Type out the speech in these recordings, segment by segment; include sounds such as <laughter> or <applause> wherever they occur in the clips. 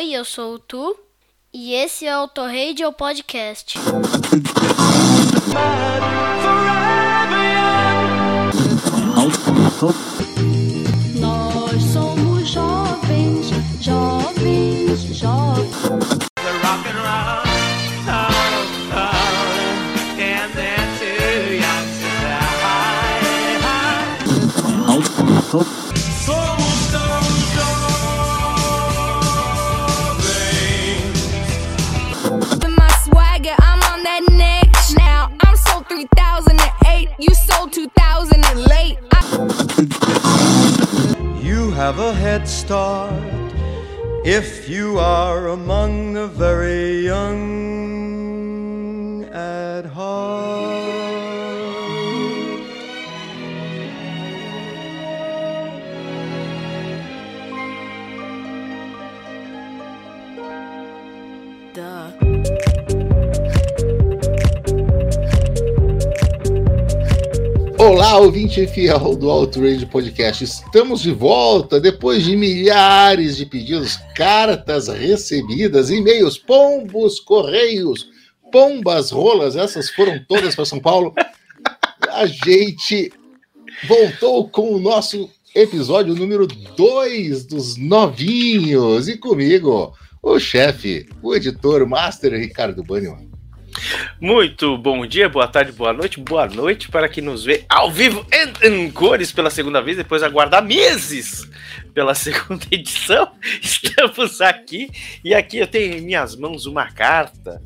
Oi, eu sou o Tu e esse é o Torradio Podcast. Nós somos jovens, jovens, jovens. With have a head start if you are among the very young Olá, ouvinte fiel do Outrage Podcast. Estamos de volta depois de milhares de pedidos, cartas recebidas, e-mails, pombos, correios, pombas, rolas, essas foram todas para São Paulo. A gente voltou com o nosso episódio número 2 dos novinhos. E comigo, o chefe, o editor, o master Ricardo Banniman. Muito bom dia, boa tarde, boa noite, boa noite para quem nos vê ao vivo em, cores pela segunda vez, depois de aguardar meses pela <laughs> segunda edição. Estamos aqui e aqui eu tenho em minhas mãos uma carta,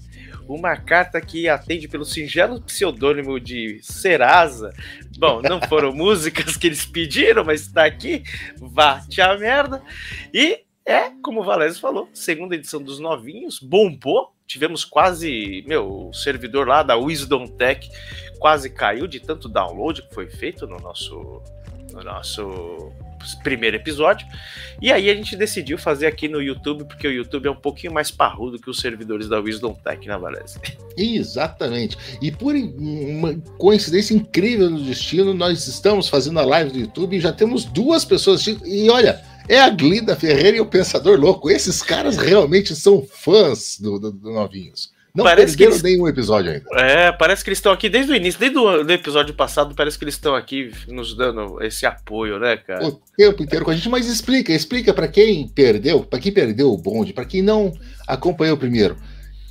uma carta que atende pelo singelo pseudônimo de Serasa. Bom, não foram <laughs> músicas que eles pediram, mas está aqui, vá a merda. E é, como o Valério falou, segunda edição dos novinhos, bombou. Tivemos quase, meu, o servidor lá da Wisdom Tech quase caiu de tanto download que foi feito no nosso, no nosso primeiro episódio. E aí a gente decidiu fazer aqui no YouTube, porque o YouTube é um pouquinho mais parrudo que os servidores da Wisdom Tech, né, Valério? Exatamente. E por uma coincidência incrível do destino, nós estamos fazendo a live do YouTube e já temos duas pessoas. E olha, é a Glida Ferreira e o Pensador Louco. Esses caras realmente são fãs do, do, do Novinhos. Não Parece que perderam eles- nenhum episódio ainda. É, parece que eles estão aqui desde o início, desde o episódio passado, parece que eles estão aqui nos dando esse apoio, né, cara? O tempo inteiro com a gente, mas explica, explica para quem perdeu, para quem perdeu o bonde, para quem não acompanhou o primeiro.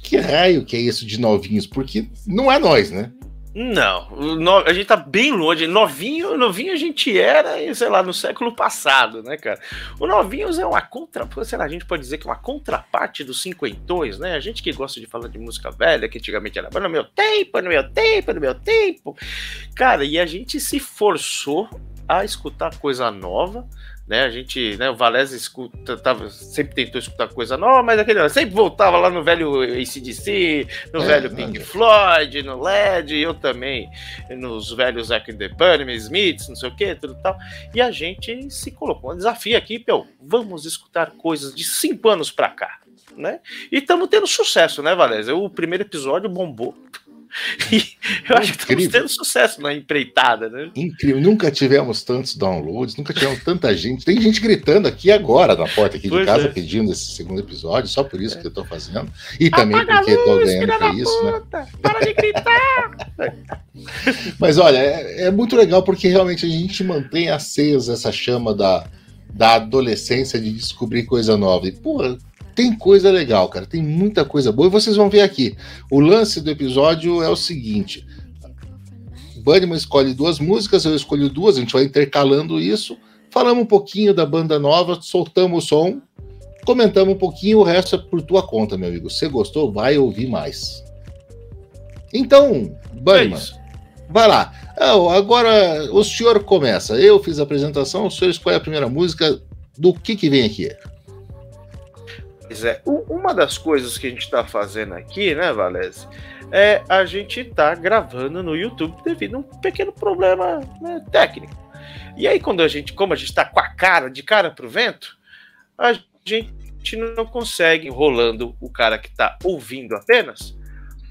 Que raio que é isso de novinhos? Porque não é nós, né? Não, no- a gente tá bem longe. Novinho, novinho a gente era, sei lá, no século passado, né, cara? O Novinhos é uma contra, sei lá, a gente pode dizer que é uma contraparte dos cinquentões, né? A gente que gosta de falar de música velha, que antigamente era no meu tempo, no meu tempo, no meu tempo. Cara, e a gente se forçou a escutar coisa nova, né? A gente, né, o Valese escuta, tava, sempre tentou escutar coisa nova, mas aquele sempre voltava lá no velho ACDC, no É, velho Pink não. Floyd, no LED, eu também, nos velhos Zack and the Bunny, Smiths, não sei o que, tudo e tal. E a gente se colocou um desafio aqui, Pel, vamos escutar coisas de cinco anos pra cá, né? E estamos tendo sucesso, né, Valézia? O primeiro episódio bombou. <laughs> E eu acho que estamos Incrível. tendo sucesso na empreitada, né? Incrível, nunca tivemos tantos downloads, nunca tivemos tanta gente. Tem gente gritando aqui agora na porta aqui de Pois casa é. pedindo esse segundo episódio, só por isso que eu tô fazendo. E também porque eu tô ganhando pra isso, né? Para de gritar! <laughs> Mas olha, é, é muito legal porque realmente a gente mantém acesa essa chama da, da adolescência de descobrir coisa nova. E, pô, tem coisa legal, cara. Tem muita coisa boa. E vocês vão ver aqui. O lance do episódio é o seguinte: Bunnyman escolhe duas músicas, eu escolho duas, a gente vai intercalando isso. Falamos um pouquinho da banda nova, soltamos o som, comentamos um pouquinho, o resto é por tua conta, meu amigo. Você gostou? Vai ouvir mais. Então, É Bunnyman. isso. Vai lá. Ah, agora o senhor começa. Eu fiz a apresentação, o senhor escolhe a primeira música. Do que que vem aqui? Pois é, uma das coisas que a gente tá fazendo aqui, né, Valese, é a gente tá gravando no YouTube devido a um pequeno problema né, técnico. E aí, quando a gente, como a gente tá com a cara de cara pro vento, a gente não consegue, rolando o cara que tá ouvindo apenas,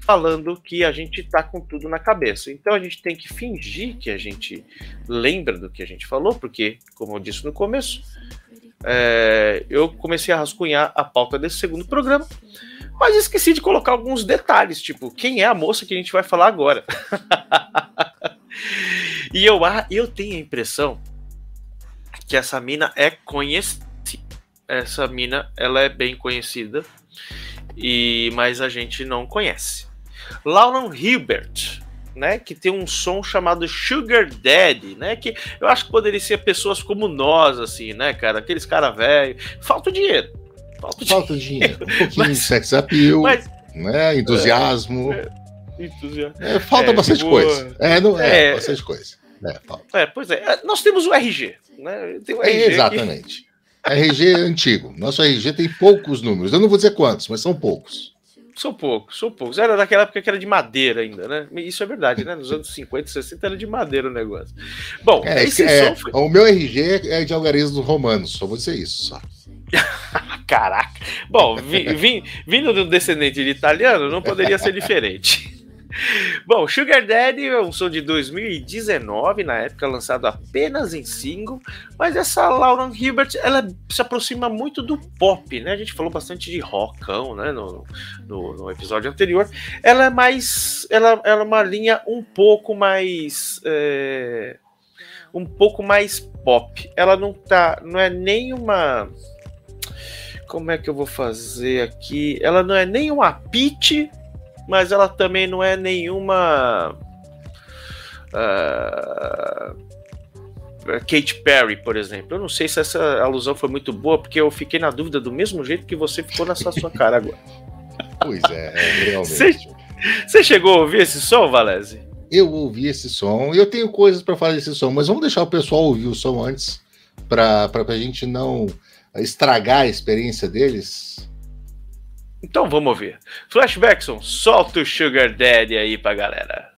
falando que a gente tá com tudo na cabeça. Então a gente tem que fingir que a gente lembra do que a gente falou, porque, como eu disse no começo, é, eu comecei a rascunhar a pauta desse segundo programa, mas esqueci de colocar alguns detalhes, tipo, quem é a moça que a gente vai falar agora? <laughs> e eu, ah, eu tenho a impressão que essa mina é conhecida. Essa mina, ela é bem conhecida, e mas a gente não conhece. Lauren Hilbert, né, que tem um som chamado Sugar Daddy, né, que eu acho que poderia ser pessoas como nós, assim, né, cara, aqueles cara velho, falta dinheiro, falta, Falta dinheiro, <laughs> um pouquinho de sex appeal, mas né? Entusiasmo. é, entusiasmo. É, falta É, bastante tipo, coisa. É, não, é, é. bastante coisa. É. É, pois é, nós temos o RG, né, tem o RG É, exatamente. RG é antigo. Nosso RG tem poucos números. Eu não vou dizer quantos, mas são poucos. São poucos, são poucos. Era daquela época que era de madeira ainda, né? Isso é verdade, né? Nos anos 50, 60 era de madeira o negócio. Bom, É, esse é, som foi. O meu RG é de algarismos romanos, só vou dizer isso. Só. <laughs> Caraca! Bom, vi- vim- vindo de um descendente de italiano, não poderia ser diferente. <laughs> Bom, Sugar Daddy é um som de 2019, na época lançado apenas em single, mas essa Lauren Hilbert, ela se aproxima muito do pop, né? A gente falou bastante de rockão, né, no, no, no episódio anterior. Ela é mais, ela, ela é uma linha um pouco mais, é, um pouco mais pop. Ela não tá, não é nem uma como é que eu vou fazer aqui? Ela não é nem uma pitch, mas ela também não é nenhuma. ah, Kate Perry, por exemplo. Eu não sei se essa alusão foi muito boa, porque eu fiquei na dúvida do mesmo jeito que você ficou nessa sua cara agora. Pois é, é, realmente. Você- Você chegou a ouvir esse som, Valese? Eu ouvi esse som e eu tenho coisas para falar desse som, mas vamos deixar o pessoal ouvir o som antes, para a gente não estragar a experiência deles. Então vamos ouvir. Flashbackson, solta o Sugar Daddy aí pra galera.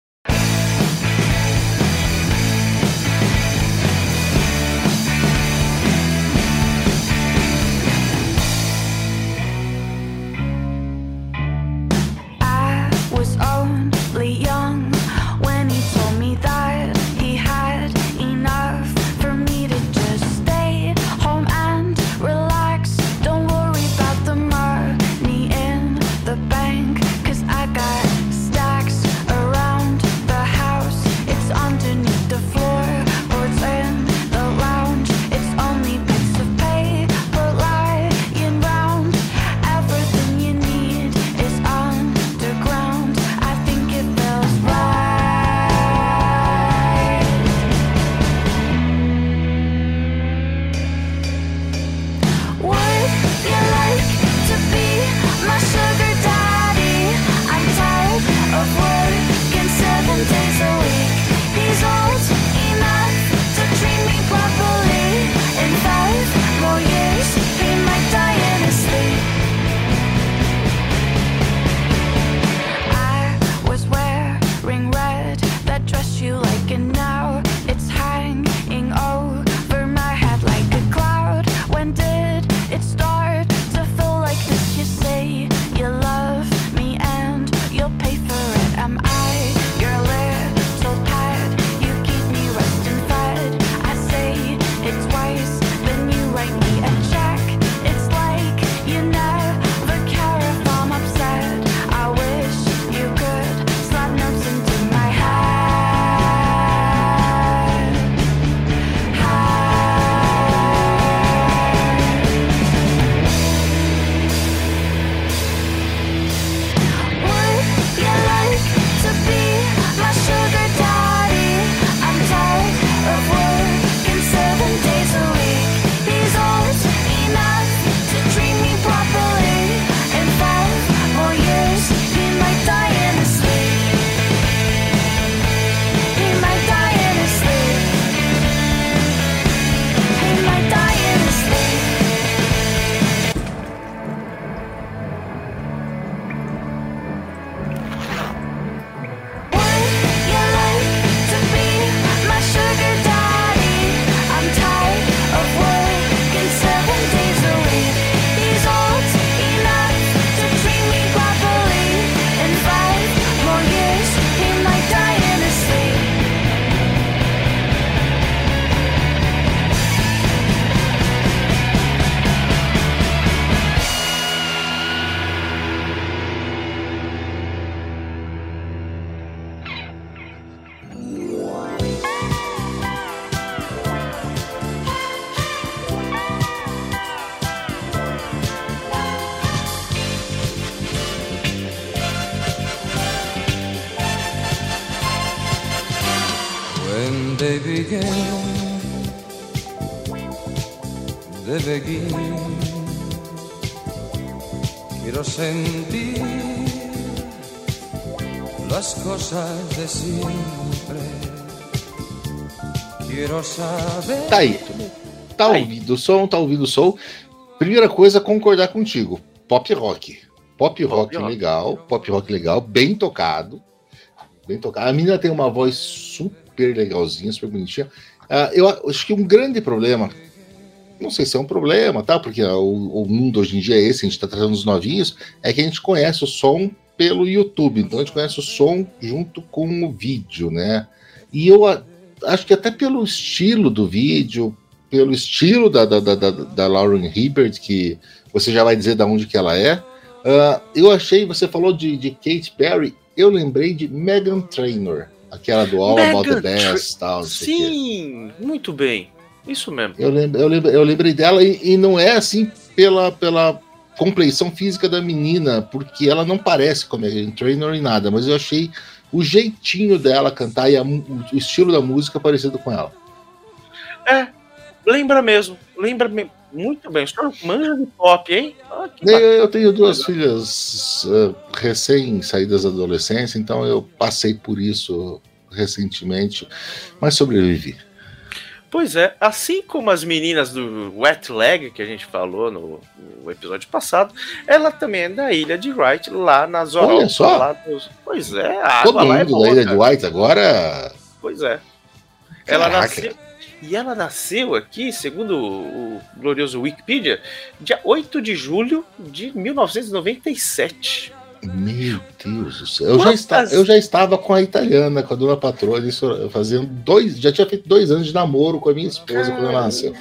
Tá aí. Tá Aí. ouvindo o som, tá ouvindo o som. Primeira coisa, concordar contigo. Pop rock. Pop rock legal, pop rock legal, bem tocado. Bem tocado. A menina tem uma voz super legalzinha, super bonitinha. Ah, eu acho que um grande problema, não sei se é um problema, tá? Porque ah, o, o mundo hoje em dia é esse, a gente tá trazendo os novinhos, é que a gente conhece o som pelo YouTube. Então a gente conhece o som junto com o vídeo, né? E eu acho que até pelo estilo do vídeo, pelo estilo da, da, da, da, Lauren Hibbert, que você já vai dizer de onde que ela é. ah, eu achei, você falou de, de Kate Perry, eu lembrei de Megan Trainor, aquela do All About the Megan Best, tal. Sim, muito bem. Isso mesmo. Eu, lembro, eu, lembro, eu lembrei dela e, e não é assim pela, pela compleição física da menina, porque ela não parece com a Megan Trainor em nada, mas eu achei o jeitinho dela cantar e a o estilo da música parecido com ela. É, lembra mesmo. Lembra muito bem. O senhor manja de pop, hein? Ah, Eu, tenho duas filhas ah, recém-saídas da adolescência, então eu passei por isso recentemente, mas sobrevivi. Pois é, assim como as meninas do Wet Leg, que a gente falou no, no episódio passado, ela também é da ilha de Wright, lá na zona. Olha só. lá dos- Pois é, a Todo água lá é mundo boa, da Ilha cara. de White agora. Pois é. Ela nasceu. E ela nasceu aqui, segundo o glorioso Wikipedia, dia 8 de julho de 1997. Meu Deus do céu. Eu já, eu já estava com a italiana, com a dona patroa, isso fazendo dois. Já tinha feito dois anos de namoro com a minha esposa quando ela nasceu.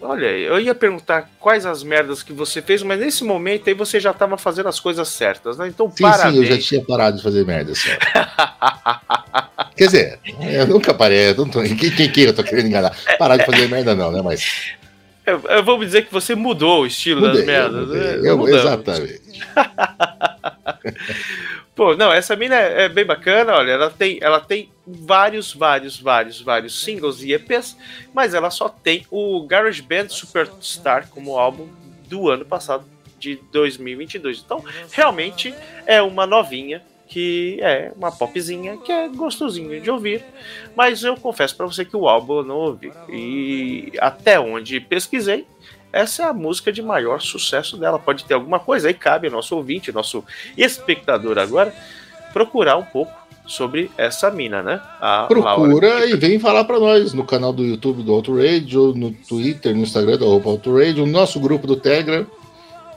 Olha, eu ia perguntar quais as merdas que você fez, mas nesse momento aí você já estava fazendo as coisas certas, né? Então, Sim, parabéns. sim, eu já tinha parado de fazer merda. <laughs> Quer dizer, eu nunca parei. Eu não tô, quem, quem que eu tô querendo enganar? Parar de fazer merda, não, né? Mas. Eu, eu vou dizer que você mudou o estilo Mudei, das merdas. eu mudei. né? Eu- exatamente. <laughs> <laughs> Pô, não, essa mina é, é bem bacana, olha, ela tem, ela tem vários, vários, vários, vários singles e EPs, mas ela só tem o Garage Band Superstar como álbum do ano passado, de 2022. Então, realmente é uma novinha que é uma popzinha que é gostosinha de ouvir, mas eu confesso pra você que o álbum eu não ouvi. E até onde pesquisei, essa é a música de maior sucesso dela. Pode ter alguma coisa aí, cabe ao nosso ouvinte, nosso espectador agora, procurar um pouco sobre essa mina, né? A Laura. Procura e vem falar pra nós no canal do YouTube do Outrage, no Twitter, no Instagram do Outrage, no nosso grupo do Telegram.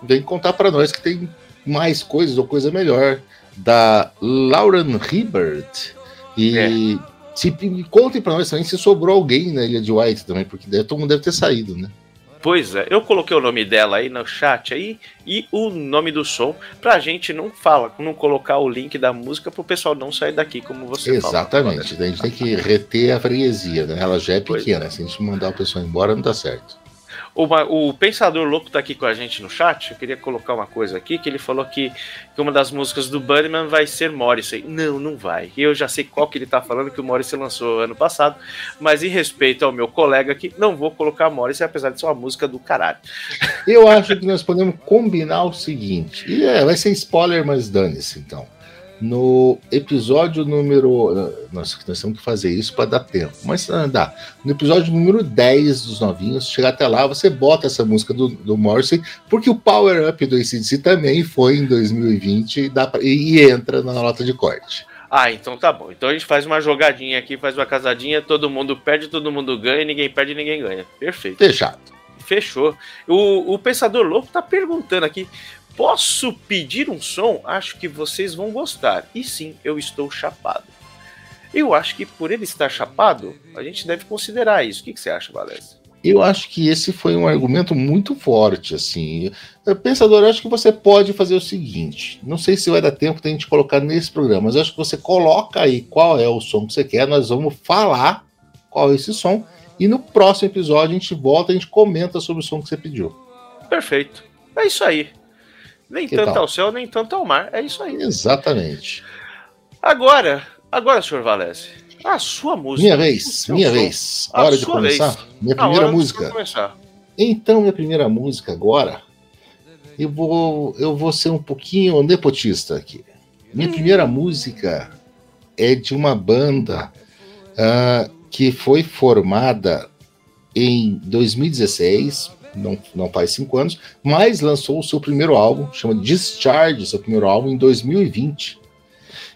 Vem contar pra nós que tem mais coisas ou coisa melhor da Lauren Hibbert. E É. se, contem pra nós também se sobrou alguém na Ilha de White também, porque deve- todo mundo deve ter saído, né? Pois é, eu coloquei o nome dela aí no chat aí e o nome do som pra gente não fala, não colocar o link da música pro pessoal não sair daqui, como você falou. Exatamente. A gente tem que reter a freguesia, né? Ela já é Pois pequena. Se a gente mandar o pessoal embora, não dá certo. O Pensador Louco tá aqui com a gente no chat. Eu queria colocar uma coisa aqui, que ele falou que, que uma das músicas do Bunnyman vai ser Morrissey. Não, não vai. Eu já sei qual que ele tá falando, que o Morrissey lançou ano passado. Mas em respeito ao meu colega aqui, não vou colocar Morrissey, apesar de ser uma música do caralho. Eu acho que nós podemos combinar o seguinte. E é, vai ser spoiler, mas dane-se, então. No episódio número. Nossa, nós temos que fazer isso para dar tempo. Mas ah, dá. No episódio número 10 dos novinhos, chegar até lá, você bota essa música do, do Morrissey, porque o Power Up do ACDC também foi em 2020 e, dá pra- e- e entra na nota de corte. Ah, então tá bom. Então a gente faz uma jogadinha aqui, faz uma casadinha, todo mundo perde, todo mundo ganha, ninguém perde, ninguém ganha. Perfeito. Fechado. Fechou. O, o Pensador Louco tá perguntando aqui: posso pedir um som? Acho que vocês vão gostar. E sim, eu estou chapado. Eu acho que por ele estar chapado, a gente deve considerar isso. O que, que você acha, Valéria? Eu acho que esse foi um argumento muito forte, assim. Pensador, eu acho que você pode fazer o seguinte. Não sei se vai dar tempo da gente colocar nesse programa, mas eu acho que você coloca aí qual é o som que você quer. Nós vamos falar qual é esse som. E no próximo episódio a gente volta e a gente comenta sobre o som que você pediu. Perfeito. É isso aí. Nem Que tanto tal? ao céu, nem tanto ao mar. É isso aí. Exatamente. Agora, agora, senhor Valese, A sua música. Minha vez, minha som. vez. A Hora de começar? vez. Minha primeira música. Então, minha primeira música agora, eu vou, eu vou ser um pouquinho nepotista aqui. Minha primeira música é de uma banda ah, que foi formada em 2016, não, não faz cinco anos, mas lançou o seu primeiro álbum, chama Discharge, seu primeiro álbum, em 2020.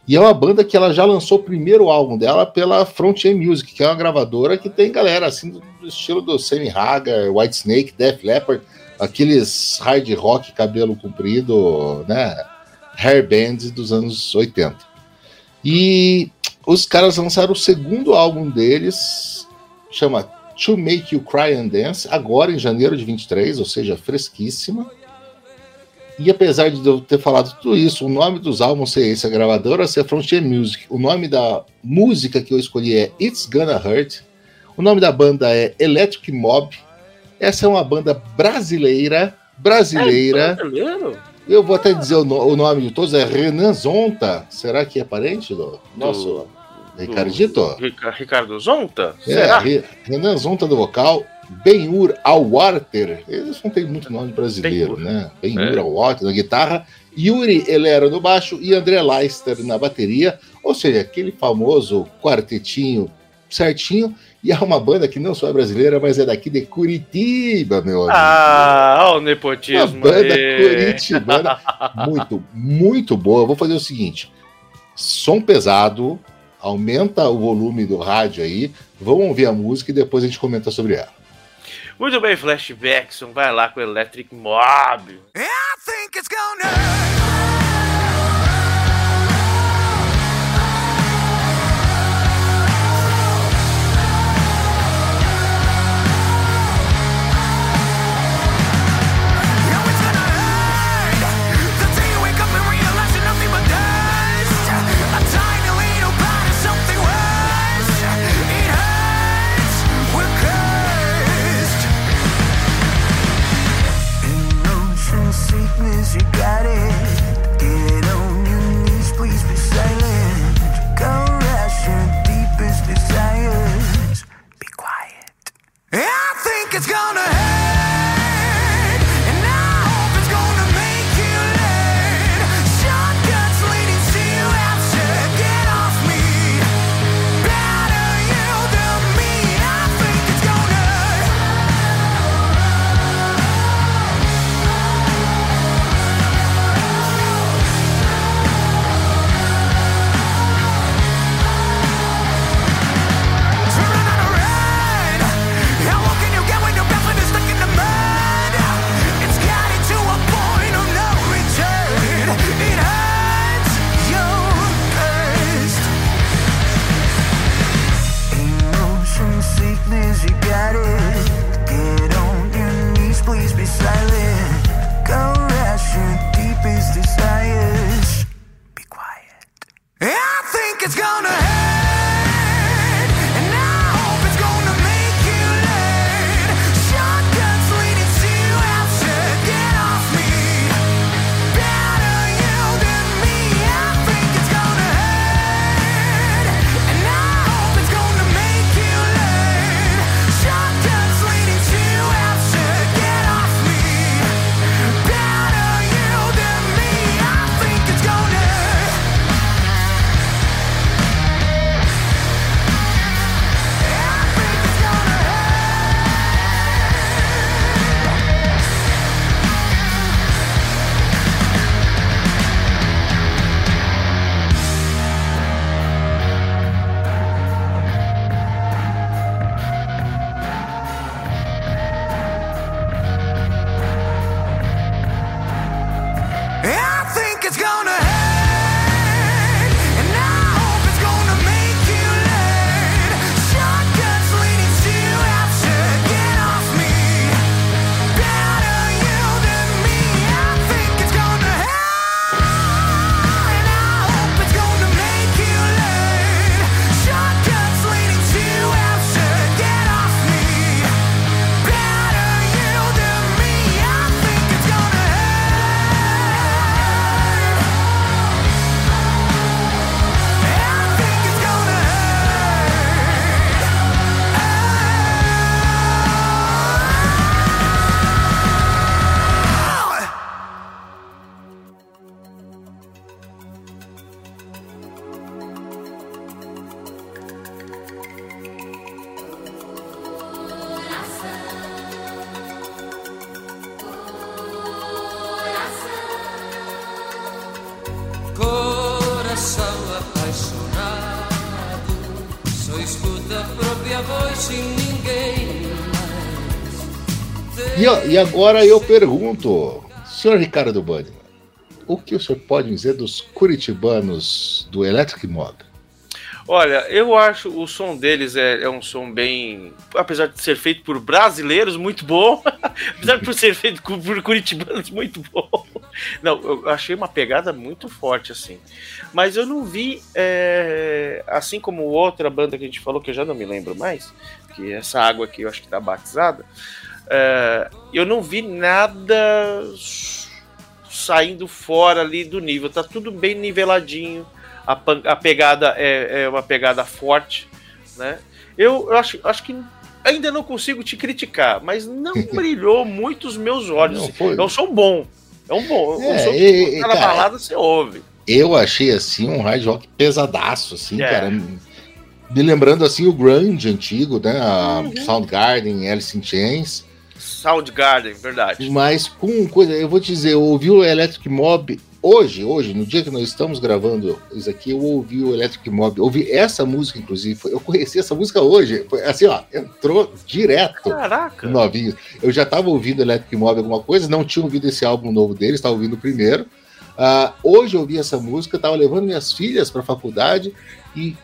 E é uma banda que ela já lançou o primeiro álbum dela pela Frontier Music, que é uma gravadora que tem galera assim do, do estilo do Sammy Hagar, White Snake, Def Leppard, aqueles hard rock, cabelo comprido, né? Hair bands dos anos 80. E os caras lançaram o segundo álbum deles, chama To Make You Cry and Dance, agora em janeiro de 23, ou seja, fresquíssima. E apesar de eu ter falado tudo isso, o nome dos álbuns ser esse, a gravadora ser Frontier Music, o nome da música que eu escolhi é It's Gonna Hurt, o nome da banda é Electric Mob. Essa é uma banda brasileira, brasileira. É brasileiro? Eu vou até dizer o, no- o nome de todos, é Renan Zonta. Será que é parente do nosso Ricardito? Rica- Ricardo Zonta? É, Será? Re- Renan Zonta do vocal, Benhur Alwarter, eles não tem muito nome brasileiro, Ben-Hur. né? Benhur É. Alwarter na guitarra, Yuri Elera no baixo e André Leister na bateria, ou seja, aquele famoso quartetinho certinho, e é uma banda que não só é brasileira, mas é daqui de Curitiba, meu amigo. Ah, olha o Uma nepotismo. banda aí. curitibana <laughs> muito, muito boa. Eu vou fazer o seguinte: som pesado, aumenta o volume do rádio aí, vamos ouvir a música e depois a gente comenta sobre ela. Muito bem, Flashbackson, vai lá com o Electric Mob. Sickness, you got agora eu pergunto, senhor Ricardo Banniman, o que o senhor pode dizer dos curitibanos do Electric Mob? Olha, eu acho o som deles é, é um som bem. Apesar de ser feito por brasileiros, muito bom. <laughs> apesar de ser feito por curitibanos, muito bom. Não, eu achei uma pegada muito forte, assim. Mas eu não vi, é, assim como outra banda que a gente falou, que eu já não me lembro mais, que essa água aqui eu acho que tá batizada, é, eu não vi nada saindo fora ali do nível. Tá tudo bem niveladinho. A, a pegada é, é uma pegada forte, né? Eu, eu acho, acho que ainda não consigo te criticar, mas não <laughs> brilhou muito os meus olhos. Não, foi- É um som bom. É um bom. É, um som e- que e, cara, balada você ouve. Eu achei assim um hard rock pesadaço, assim, É. cara. Me lembrando assim o grunge antigo, né? Uhum. Soundgarden, Alice in Chains. Soundgarden, verdade. Mas com coisa, eu vou te dizer, eu ouvi o Electric Mob hoje, hoje, no dia que nós estamos gravando isso aqui, eu ouvi o Electric Mob, ouvi essa música, inclusive, foi- eu conheci essa música hoje, foi assim, ó, entrou direto Caraca. novinho. Eu já estava ouvindo Electric Mob alguma coisa, não tinha ouvido esse álbum novo deles, estava ouvindo o primeiro. Ah, hoje eu ouvi essa música, estava levando minhas filhas para a faculdade e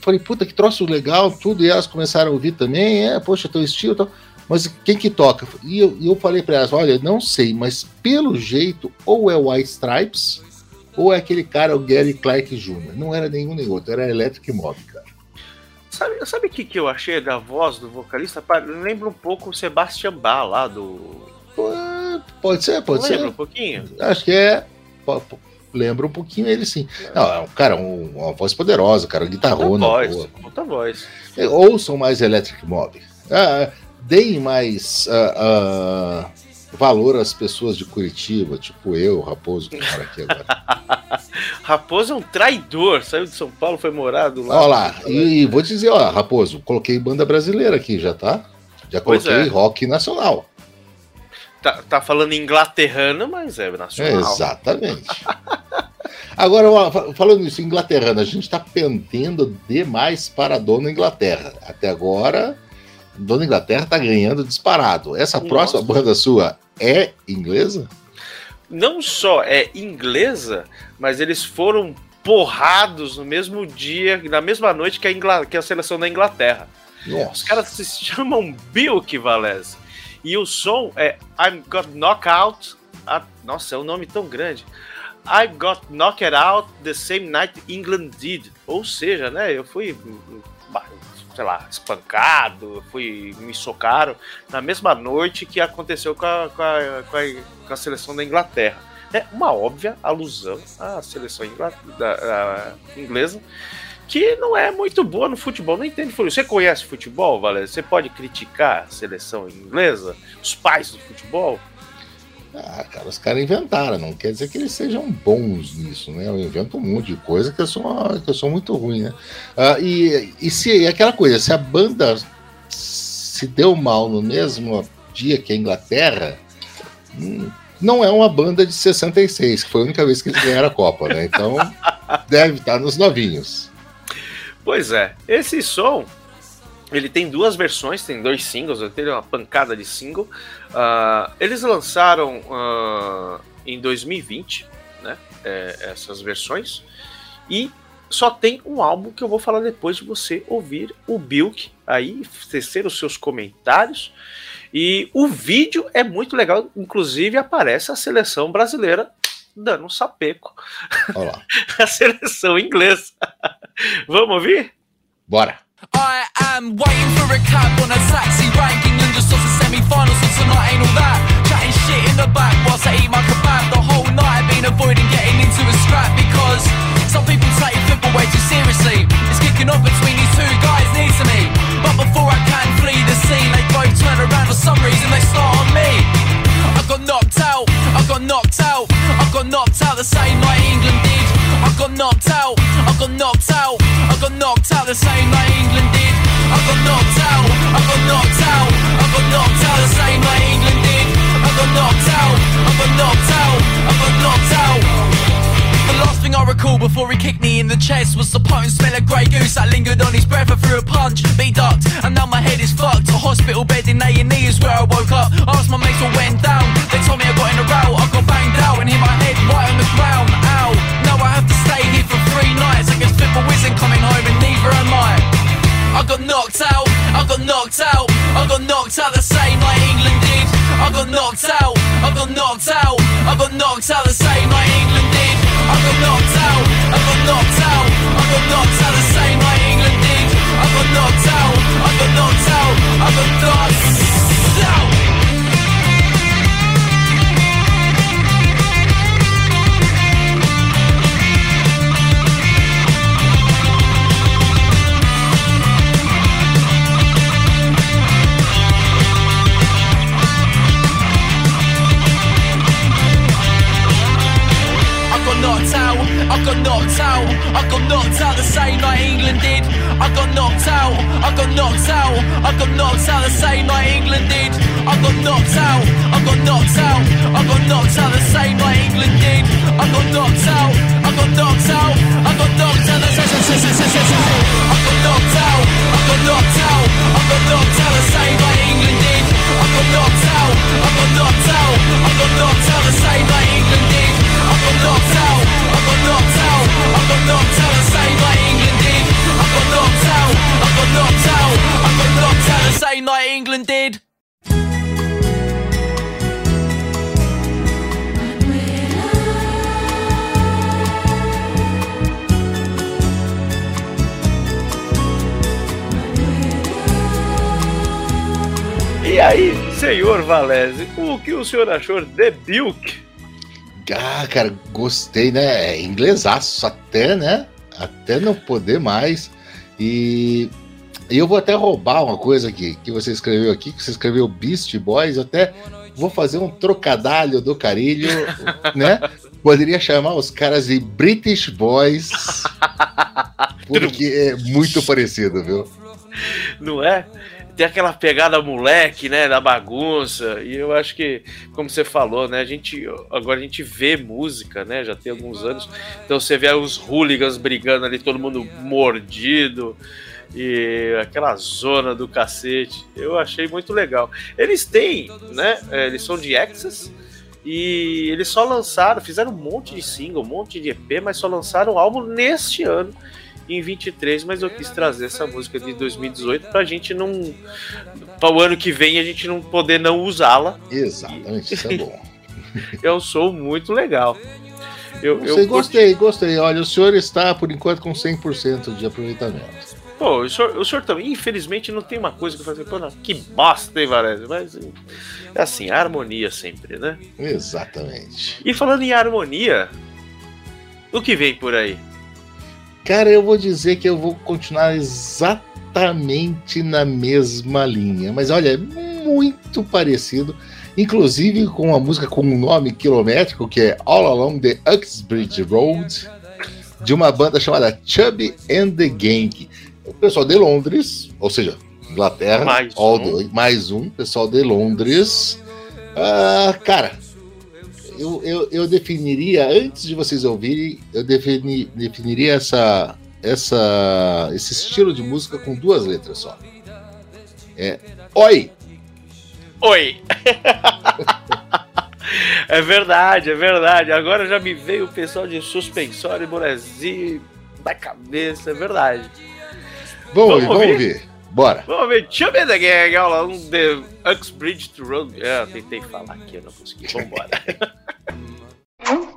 falei, puta, que troço legal, tudo, e elas começaram a ouvir também, é, poxa, teu estilo e tal. Mas quem que toca? E eu, eu falei para elas, olha, não sei, mas pelo jeito, ou é o White Stripes, ou é aquele cara, o Gary Clark Jr. Não era nenhum nem outro, era Electric Mob, cara. Sabe, sabe o que, que eu achei da voz do vocalista? Lembra um pouco o Sebastian Bach lá do. Pode ser, pode Não ser. lembra um pouquinho? Acho que é. Lembra um pouquinho ele sim. Não, é um cara, um- uma voz poderosa, cara, Puta guitarrona. voz. Puta voz. É, Ouçam mais Electric Mob. Ah, deem mais ah, ah, valor às pessoas de Curitiba, tipo eu, Raposo, que mora aqui agora. <laughs> Raposo é um traidor. Saiu de São Paulo, foi morado lá. Olha lá, e, e vou dizer, ó, Raposo, coloquei banda brasileira aqui já, tá? Já coloquei é. rock nacional. Tá, tá falando inglaterrano, mas é É, nacional. exatamente. <laughs> Agora, falando isso, Inglaterra, a gente está pendendo demais para a Dona Inglaterra. Até agora, Dona Inglaterra está ganhando disparado. Essa Nossa. próxima banda sua é inglesa? Não só é inglesa, mas eles foram porrados no mesmo dia, na mesma noite que a, Ingla- que a seleção da Inglaterra. Os Nossa. caras se chamam Bilk Valese. E o som é I'm Got Knockout. Ah, nossa, é um nome tão grande. I got knocked out the same night England did. Ou seja, né? Eu fui, sei lá, espancado, fui, me socaram na mesma noite que aconteceu com a, com a, com a, com a seleção da Inglaterra. É uma óbvia alusão à seleção da- inglesa, que não é muito boa no futebol, não entende. Você conhece futebol, Valério? Você pode criticar a seleção inglesa, os pais do futebol? Ah, cara, os caras inventaram, não quer dizer que eles sejam bons nisso, né? Eu invento um monte de coisa que eu sou, que eu sou muito ruim, né? Ah, e, e se aquela coisa, se a banda se deu mal no mesmo dia que a Inglaterra, hum, não é uma banda de 66, que foi a única vez que eles ganharam a Copa, né? Então <laughs> deve estar nos novinhos. Pois é, esse som ele tem duas versões, tem dois singles, ele tem uma pancada de single. Ah, eles lançaram ah, em 2020, né? é, essas versões e só tem um álbum que eu vou falar depois de você ouvir o Bilk aí, tecer os seus comentários. E o vídeo é muito legal, inclusive aparece a seleção brasileira dando um sapeco Olha lá, <laughs> a seleção inglesa. Vamos ouvir? bora! I am waiting for a cab on a taxi rank England just lost the semi-finals so tonight ain't all that. Chatting shit in the back whilst I eat my kebab. The whole night I've been avoiding getting into a scrap Because some people take football way too seriously. It's kicking off between these two guys near to me. But before I can flee the scene They both turn around for some reason they start on me. I got knocked out, I got knocked out I got knocked out the same night England did I got knocked out, I got knocked out I got knocked out the same night England did I got knocked out, I got knocked out I got knocked out the same night England did I got knocked out, I got knocked out I got knocked out last thing I recall before he kicked me in the chest was the potent smell of grey goose that lingered on his breath. I threw a punch, be ducked, and now my head is fucked. A hospital bed in A&E is where I woke up. Asked my mates what went down. They told me I got in a row. I got banged out and hit my head right on the ground. Ow! Now I have to stay here for three nights. I guess Flipper isn't coming home and neither am I. I got knocked out, I got knocked out, I got knocked out the same night England did. I got knocked out, I got knocked out, I got knocked out the same night England knocked out, I got knocked out, I got knocked out the same night England did. I got knocked out, I got knocked out, I got knocked out, I got knocked out, I got knocked out the same night England did. I got knocked out, I got knocked out, I got knocked out the same night England did. I got knocked out, I got knocked out, I got knocked out the same I got knocked out, I got knocked out, I got knocked out the same night England did. I got knocked out, I got knocked out, I got knocked out the same night England did. I got knocked out, I got knocked out, I got knocked out the same night England did. I got knocked knocked out, I got knocked out the same night England did. E aí, senhor Valese, o que o senhor achou de Bilk? Ah, cara, gostei, né? É inglesaço até, né? Até não poder mais. E, e eu vou até roubar uma coisa que, que você escreveu aqui, que você escreveu Beast Boys, eu até vou fazer um trocadalho do carilho, <laughs> né? Poderia chamar os caras de British Boys, <laughs> porque é muito parecido, viu? Não é? Tem aquela pegada moleque, né, da bagunça. E eu acho que, como você falou, né, a gente agora a gente vê música, né, já tem alguns anos. Então você vê os hooligans brigando ali, todo mundo mordido e aquela zona do cacete. Eu achei muito legal. Eles têm, né, é, eles são de Access e eles só lançaram, fizeram um monte de single, um monte de EP, mas só lançaram o álbum neste ano em 23, mas eu quis trazer essa música de 2018 pra gente não. para o ano que vem a gente não poder não usá-la. Exatamente, isso é bom. <laughs> Eu sou muito legal. Eu, Gostei, eu curti- gostei, gostei. Olha, o senhor está, por enquanto, com 100% de aproveitamento. Pô, o senhor, o senhor também, infelizmente, não tem uma coisa que fazer. Pô, não, que bosta, hein, Varese? Mas é assim, harmonia sempre, né? Exatamente. E falando em harmonia, o que vem por aí? Cara, eu vou dizer que eu vou continuar exatamente na mesma linha. Mas olha, é muito parecido. Inclusive com uma música com um nome quilométrico, que é All Along the Uxbridge Road, de uma banda chamada Chubby and the Gang. O pessoal de Londres, ou seja, Inglaterra, Mais um. mais um, pessoal de Londres. Ah, cara, eu, eu, eu definiria, antes de vocês ouvirem, eu defini- definiria essa, essa, esse estilo de música com duas letras só. É Oi! Oi! <laughs> é verdade, é verdade. Agora já me veio o pessoal de suspensório e Brasil na cabeça, é verdade. Vamos, Vamos ouvir, vamos ouvir? Bora. Vamos ver, deixa eu ver da gang, all along the Uxbridge to Road. É, tentei falar aqui, eu não consegui. Vambora. <laughs>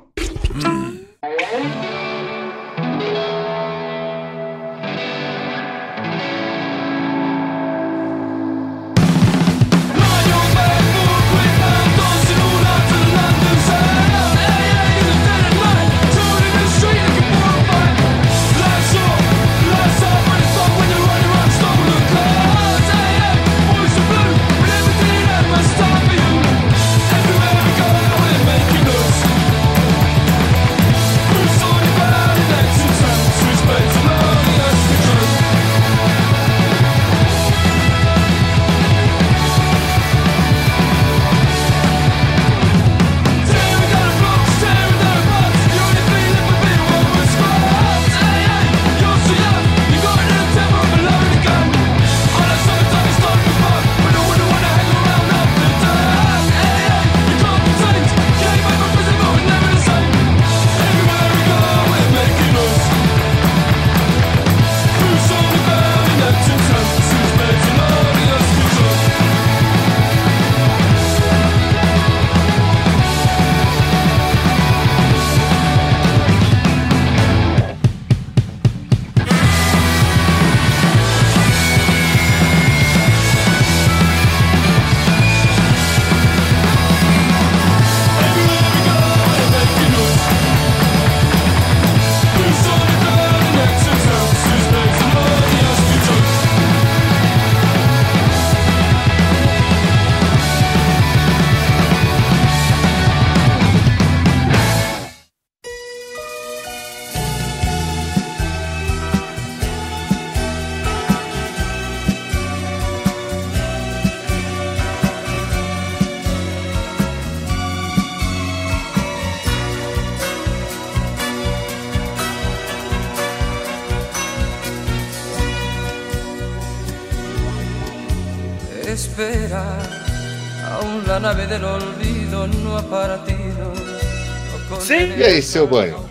El E aí, seu banho?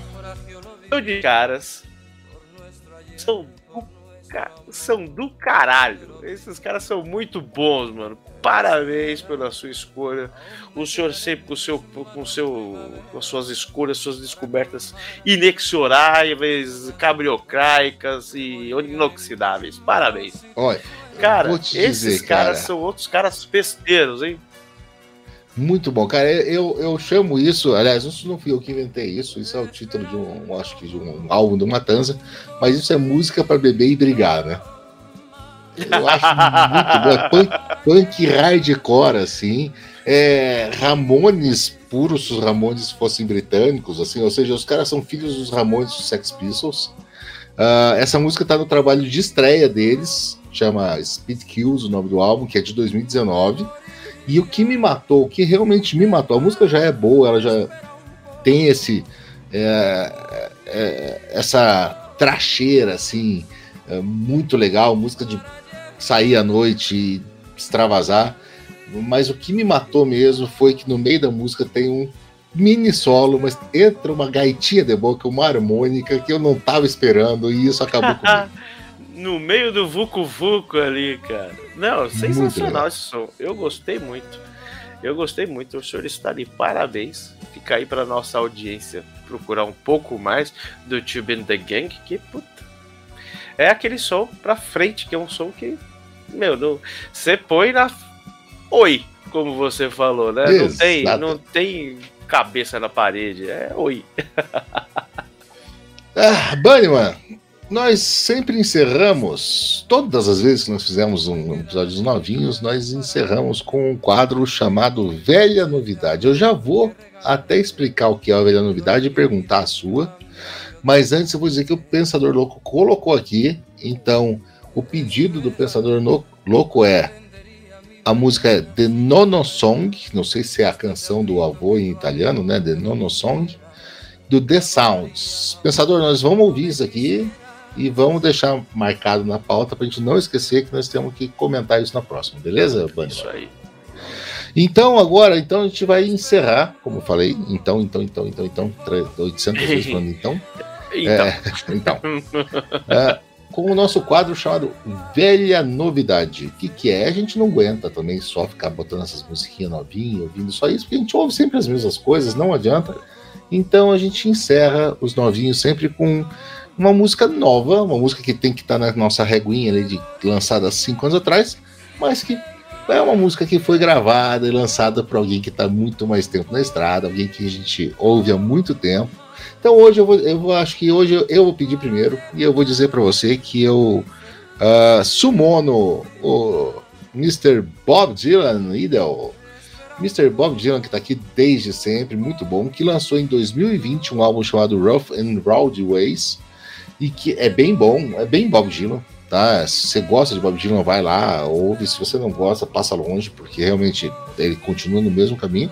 São de caras. São do, são do caralho. Esses caras são muito bons, mano. Parabéns pela sua escolha. O senhor sempre com, seu, com, seu, com as suas escolhas, suas descobertas inexoráveis, cabriocraicas e inoxidáveis. Parabéns. Olha, Cara, esses dizer, caras cara. são outros caras festeiros, hein? Muito bom, cara. Eu, eu chamo isso, aliás, isso não fui eu que inventei isso, isso é o título de um, acho que de um álbum do Matanza, mas isso é música para beber e brigar, né? Eu acho muito bom. É punk, punk hardcore, assim. É, Ramones puros, se os Ramones fossem britânicos, assim, ou seja, os caras são filhos dos Ramones dos Sex Pistols. Ah, essa música tá no trabalho de estreia deles, chama Speed Kills, o nome do álbum, que é de 2019. E o que me matou, o que realmente me matou, a música já é boa, ela já tem esse é, é, essa tracheira assim, é, muito legal, música de sair à noite e extravasar. Mas o que me matou mesmo foi que no meio da música tem um mini solo, mas entra uma gaitinha de boca, uma harmônica que eu não tava esperando e isso acabou comigo. <laughs> no meio do Vucu Vucu ali, cara. Não, sensacional esse som. Eu gostei muito. Eu gostei muito. O senhor está ali. Parabéns. Fica aí para nossa audiência procurar um pouco mais do Tube and the Gang, que puta. É aquele som pra frente, que é um som que, meu, não, você põe na. Oi, como você falou, né? Não tem, não tem cabeça na parede. É oi. <laughs> Ah, Bunnyman, nós sempre encerramos, todas as vezes que nós fizemos um episódio novinhos, nós encerramos com um quadro chamado Velha Novidade. Eu já vou até explicar o que é a Velha Novidade e perguntar a sua, mas antes eu vou dizer que o Pensador Louco colocou aqui, então o pedido do Pensador Louco é a música é The Nono Song, não sei se é a canção do avô em italiano, né? The Nono Song do The Sounds. Pensador, nós vamos ouvir isso aqui e vamos deixar marcado na pauta para a gente não esquecer que nós temos que comentar isso na próxima, beleza, Bunny? Isso aí. Então, agora, então a gente vai encerrar, como eu falei, então, então, então, então, então, tre- 800 vezes <laughs> falando então, Então. É. então, <laughs> é, com o nosso quadro chamado Velha Novidade. O que, que é? A gente não aguenta também só ficar botando essas musiquinhas novinhas, ouvindo só isso, porque a gente ouve sempre as mesmas coisas, não adianta. Então a gente encerra os novinhos sempre com uma música nova, uma música que tem que estar na nossa reguinha ali de lançada há cinco anos atrás, mas que é uma música que foi gravada e lançada por alguém que está muito mais tempo na estrada, alguém que a gente ouve há muito tempo. Então hoje eu vou, eu acho que hoje eu, eu vou pedir primeiro e eu vou dizer para você que eu uh, sumono o Mr. Bob Dylan, Idel, Mr. Bob Dylan, que está aqui desde sempre, muito bom, que lançou em 2020 um álbum chamado Rough and Rowdy Ways, e que é bem bom, é bem Bob Dylan, tá? Se você gosta de Bob Dylan, vai lá, ouve, se você não gosta, passa longe, porque realmente ele continua no mesmo caminho,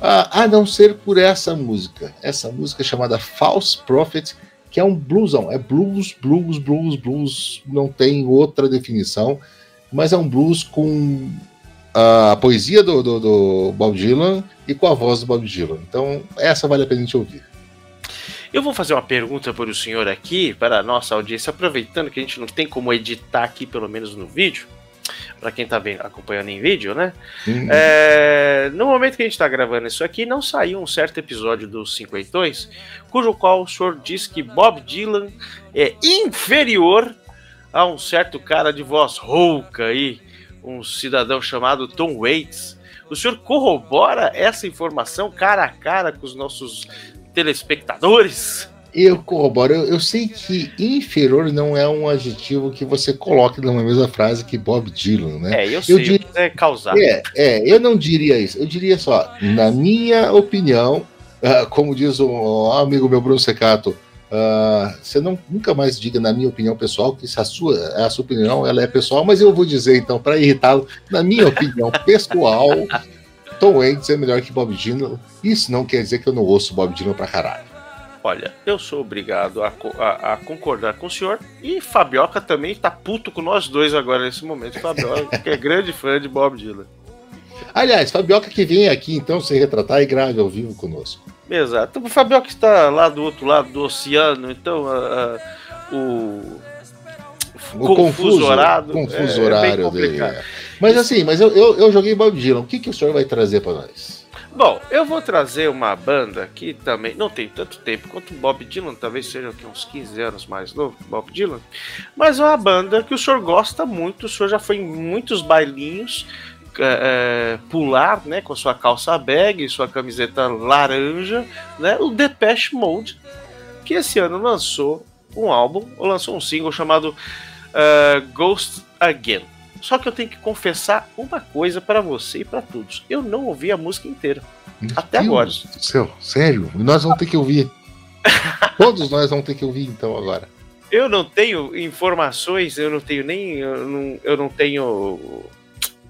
Ah, a não ser por essa música, essa música chamada False Prophet, que é um bluesão, é blues, blues, blues, blues, não tem outra definição, mas é um blues com a poesia do, do, do Bob Dylan e com a voz do Bob Dylan. Então, essa vale a pena a gente ouvir. Eu vou fazer uma pergunta para o senhor aqui, para a nossa audiência, aproveitando que a gente não tem como editar aqui, pelo menos no vídeo, para quem está acompanhando em vídeo, né? Hum, É, no momento que a gente está gravando isso aqui, não saiu um certo episódio dos Cinquentões, cujo qual o senhor diz que Bob Dylan é inferior a um certo cara de voz rouca aí, um cidadão chamado Tom Waits. O senhor corrobora essa informação cara a cara com os nossos telespectadores? Eu corroboro, eu, eu sei que inferior não é um adjetivo que você coloque numa mesma frase que Bob Dylan, né? É, eu sei, eu diria- é causar. É, é, eu não diria isso. Eu diria só, na minha opinião, <laughs> ah, como diz um amigo meu Bruno Secato, ah, você não nunca mais diga na minha opinião pessoal que se a sua a sua opinião ela é pessoal, mas eu vou dizer então para irritá-lo, na minha opinião pessoal, Tom Waits é melhor que Bob Dylan. Isso não quer dizer que eu não ouço Bob Dylan pra caralho. Olha, eu sou obrigado a, a- a concordar com o senhor. E Fabioca também tá puto com nós dois agora nesse momento. Fabioca, que é grande fã de Bob Dylan. Aliás, Fabioca que vem aqui então se retratar e grave ao vivo conosco. Exato. O Fabioca está lá do outro lado do oceano, então a- a- o. O confuso, confuso é- é bem horário complicado. dele. Mas assim, mas eu, eu, eu joguei Bob Dylan. O que, que o senhor vai trazer pra nós? Bom, eu vou trazer uma banda que também não tem tanto tempo quanto Bob Dylan, talvez seja aqui uns 15 anos mais novo que Bob Dylan, mas é uma banda que o senhor gosta muito, o senhor já foi em muitos bailinhos é, é, pular, né, com sua calça bag, sua camiseta laranja, né, o Depeche Mode, que esse ano lançou um álbum, ou lançou um single chamado é, Ghost Again. Só que eu tenho que confessar uma coisa para você e para todos. Eu não ouvi a música inteira. Até Deus agora. do céu, sério? E nós vamos ter que ouvir. <laughs> Todos nós vamos ter que ouvir então agora. Eu não tenho informações, eu não tenho nem. Eu não, eu não tenho.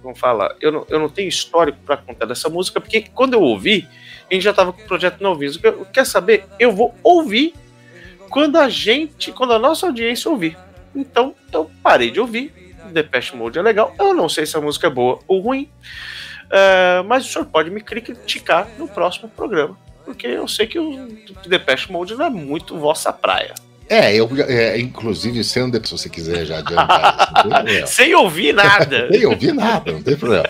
Como fala? Eu não, eu não tenho histórico para contar dessa música, porque quando eu ouvi, a gente já tava com o projeto novinho. Quer saber? Eu vou ouvir quando a gente. Quando a nossa audiência ouvir. Então eu parei de ouvir. Depeche Mode é legal. Eu não sei se a música é boa ou ruim. eh, mas o senhor pode me criticar no próximo programa. Porque eu sei que o Depeche Mode não é muito vossa praia. É, eu é, inclusive sendo se você quiser já adiantar, <laughs> isso, problema. Sem ouvir nada. <laughs> Nem ouvi nada, não tem problema.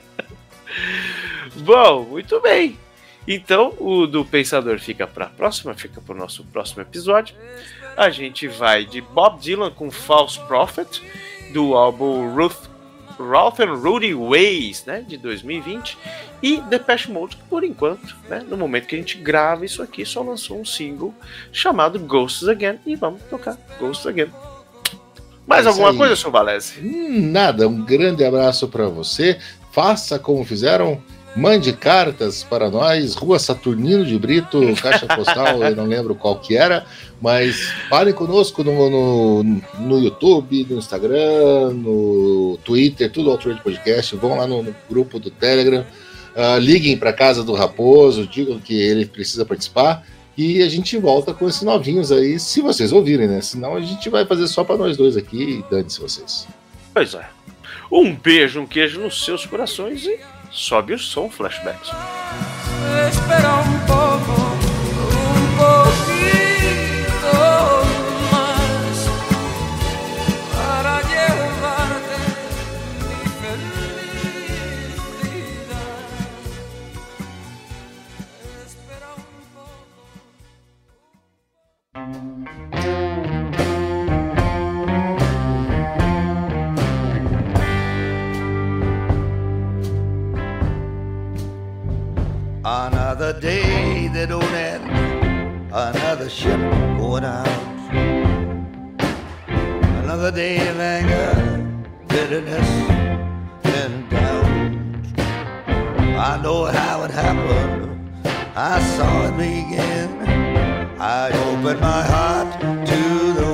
<laughs> Bom, muito bem. Então, o do Pensador fica para a próxima, fica para o nosso próximo episódio. A gente vai de Bob Dylan com False Prophet, do álbum Ruth, Ralph and Rudy Ways, né, de 2020, e Depeche Mode, que por enquanto, né, no momento que a gente grava isso aqui, só lançou um single chamado Ghosts Again, e vamos tocar Ghosts Again. Mais É alguma aí. coisa, seu Valese? Hum, nada, um grande abraço para você. Faça como fizeram. Mande cartas para nós, Rua Saturnino de Brito, caixa postal, eu não lembro qual que era, mas falem conosco no, no, no YouTube, no Instagram, no Twitter, tudo Altura de Podcast. Vão lá no, no grupo do Telegram, ah, liguem para casa do Raposo, digam que ele precisa participar e a gente volta com esses novinhos aí, se vocês ouvirem, né? Senão a gente vai fazer só para nós dois aqui e dane-se vocês. Pois é. Um beijo, um queijo nos seus corações e sobe o som, flashbacks. Espera un poco, Another day that don't end, another ship going out. Another day of anger, bitterness, and doubt. I know how it happened, I saw it begin. I opened my heart to the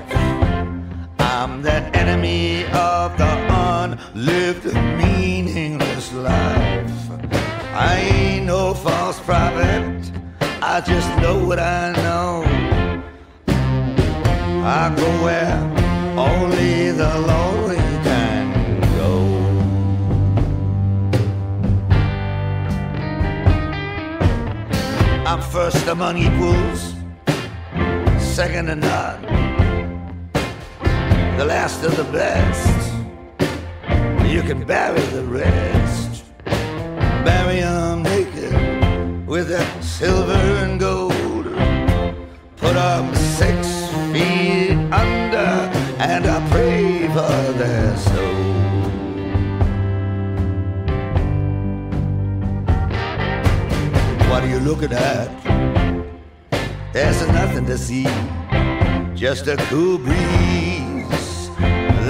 I'm the enemy of the unlived, meaningless life. I ain't no false prophet, I just know what I know. I go where only the lonely can go. I'm first among equals, second to none, the last of the best. You can bury the rest, bury 'em naked with that silver and gold. Put up six feet under, and I pray for their soul. What are you looking at? There's nothing to see, just a cool breeze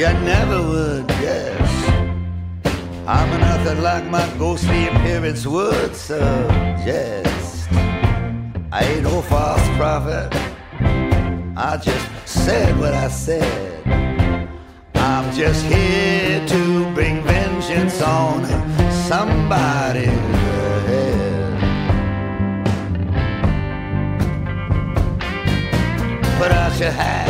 You never would guess. I'm nothing like my ghostly appearance would suggest. I ain't no false prophet. I just said what I said. I'm just here to bring vengeance on somebody's head. Put out your hand.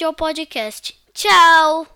Radio Podcast. Tchau!